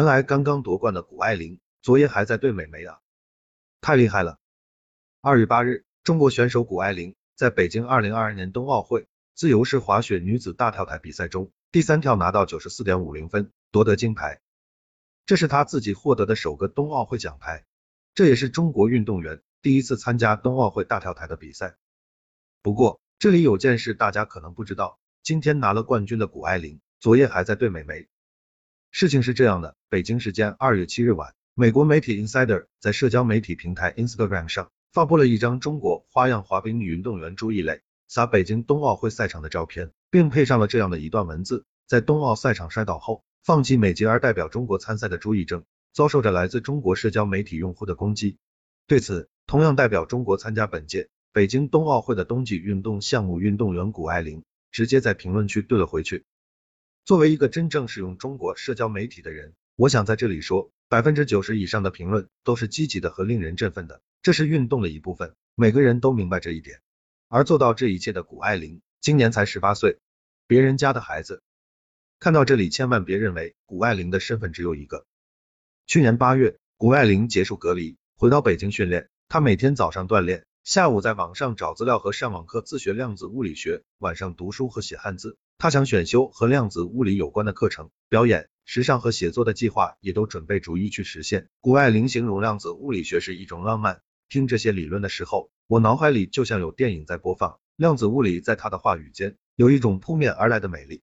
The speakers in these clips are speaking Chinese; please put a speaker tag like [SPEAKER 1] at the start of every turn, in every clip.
[SPEAKER 1] 原来刚刚夺冠的谷爱凌，昨夜还在对美眉啊，太厉害了！二月八日，中国选手谷爱凌在北京二零二二年冬奥会自由式滑雪女子大跳台比赛中，第三跳拿到九十四点五零分，夺得金牌。这是她自己获得的首个冬奥会奖牌，这也是中国运动员第一次参加冬奥会大跳台的比赛。不过，这里有件事大家可能不知道，今天拿了冠军的谷爱凌，昨夜还在对美眉。事情是这样的，北京时间二月七日晚，美国媒体 Insider 在社交媒体平台 Instagram 上发布了一张中国花样滑冰运动员朱艺蕾洒北京冬奥会赛场的照片，并配上了这样的一段文字：在冬奥赛场摔倒后，放弃美籍而代表中国参赛的朱艺正，遭受着来自中国社交媒体用户的攻击。对此，同样代表中国参加本届北京冬奥会的冬季运动项目运动员谷爱凌，直接在评论区怼了回去。作为一个真正使用中国社交媒体的人，我想在这里说，百分之九十以上的评论都是积极的和令人振奋的，这是运动的一部分，每个人都明白这一点。而做到这一切的谷爱凌，今年才十八岁，别人家的孩子。看到这里，千万别认为谷爱凌的身份只有一个。去年八月，谷爱凌结束隔离，回到北京训练，她每天早上锻炼，下午在网上找资料和上网课自学量子物理学，晚上读书和写汉字。他想选修和量子物理有关的课程，表演、时尚和写作的计划也都准备逐一去实现。谷爱玲形容量子物理学是一种浪漫，听这些理论的时候，我脑海里就像有电影在播放。量子物理在他的话语间有一种扑面而来的美丽。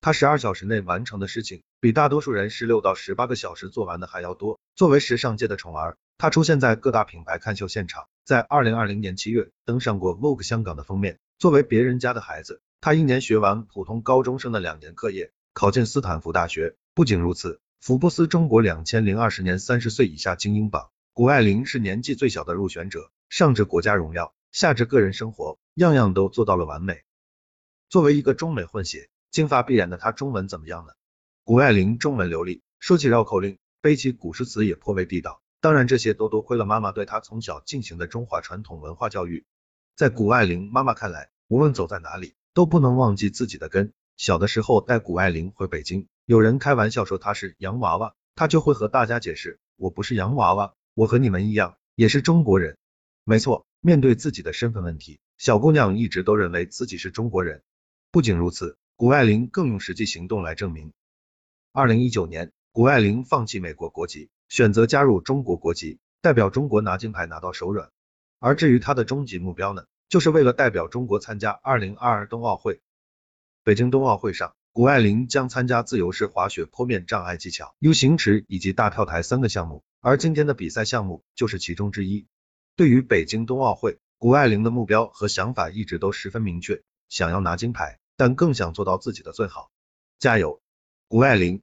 [SPEAKER 1] 他十二小时内完成的事情，比大多数人十六到十八个小时做完的还要多。作为时尚界的宠儿，他出现在各大品牌看秀现场，在二零二零年七月登上过 Vogue 香港的封面。作为别人家的孩子。他一年学完普通高中生的两年课业，考进斯坦福大学。不仅如此，福布斯中国两千零二十年三十岁以下精英榜，谷爱凌是年纪最小的入选者。上至国家荣耀，下至个人生活，样样都做到了完美。作为一个中美混血，金发碧眼的她，中文怎么样呢？谷爱凌中文流利，说起绕口令，背起古诗词也颇为地道。当然，这些都多亏了妈妈对她从小进行的中华传统文化教育。在谷爱凌妈妈看来，无论走在哪里。都不能忘记自己的根。小的时候带谷爱凌回北京，有人开玩笑说她是洋娃娃，她就会和大家解释，我不是洋娃娃，我和你们一样，也是中国人。没错，面对自己的身份问题，小姑娘一直都认为自己是中国人。不仅如此，谷爱凌更用实际行动来证明。二零一九年，谷爱凌放弃美国国籍，选择加入中国国籍，代表中国拿金牌拿到手软。而至于她的终极目标呢？就是为了代表中国参加二零二二冬奥会。北京冬奥会上，谷爱凌将参加自由式滑雪坡面障碍技巧、U 型池以及大跳台三个项目，而今天的比赛项目就是其中之一。对于北京冬奥会，谷爱凌的目标和想法一直都十分明确，想要拿金牌，但更想做到自己的最好。加油，谷爱凌！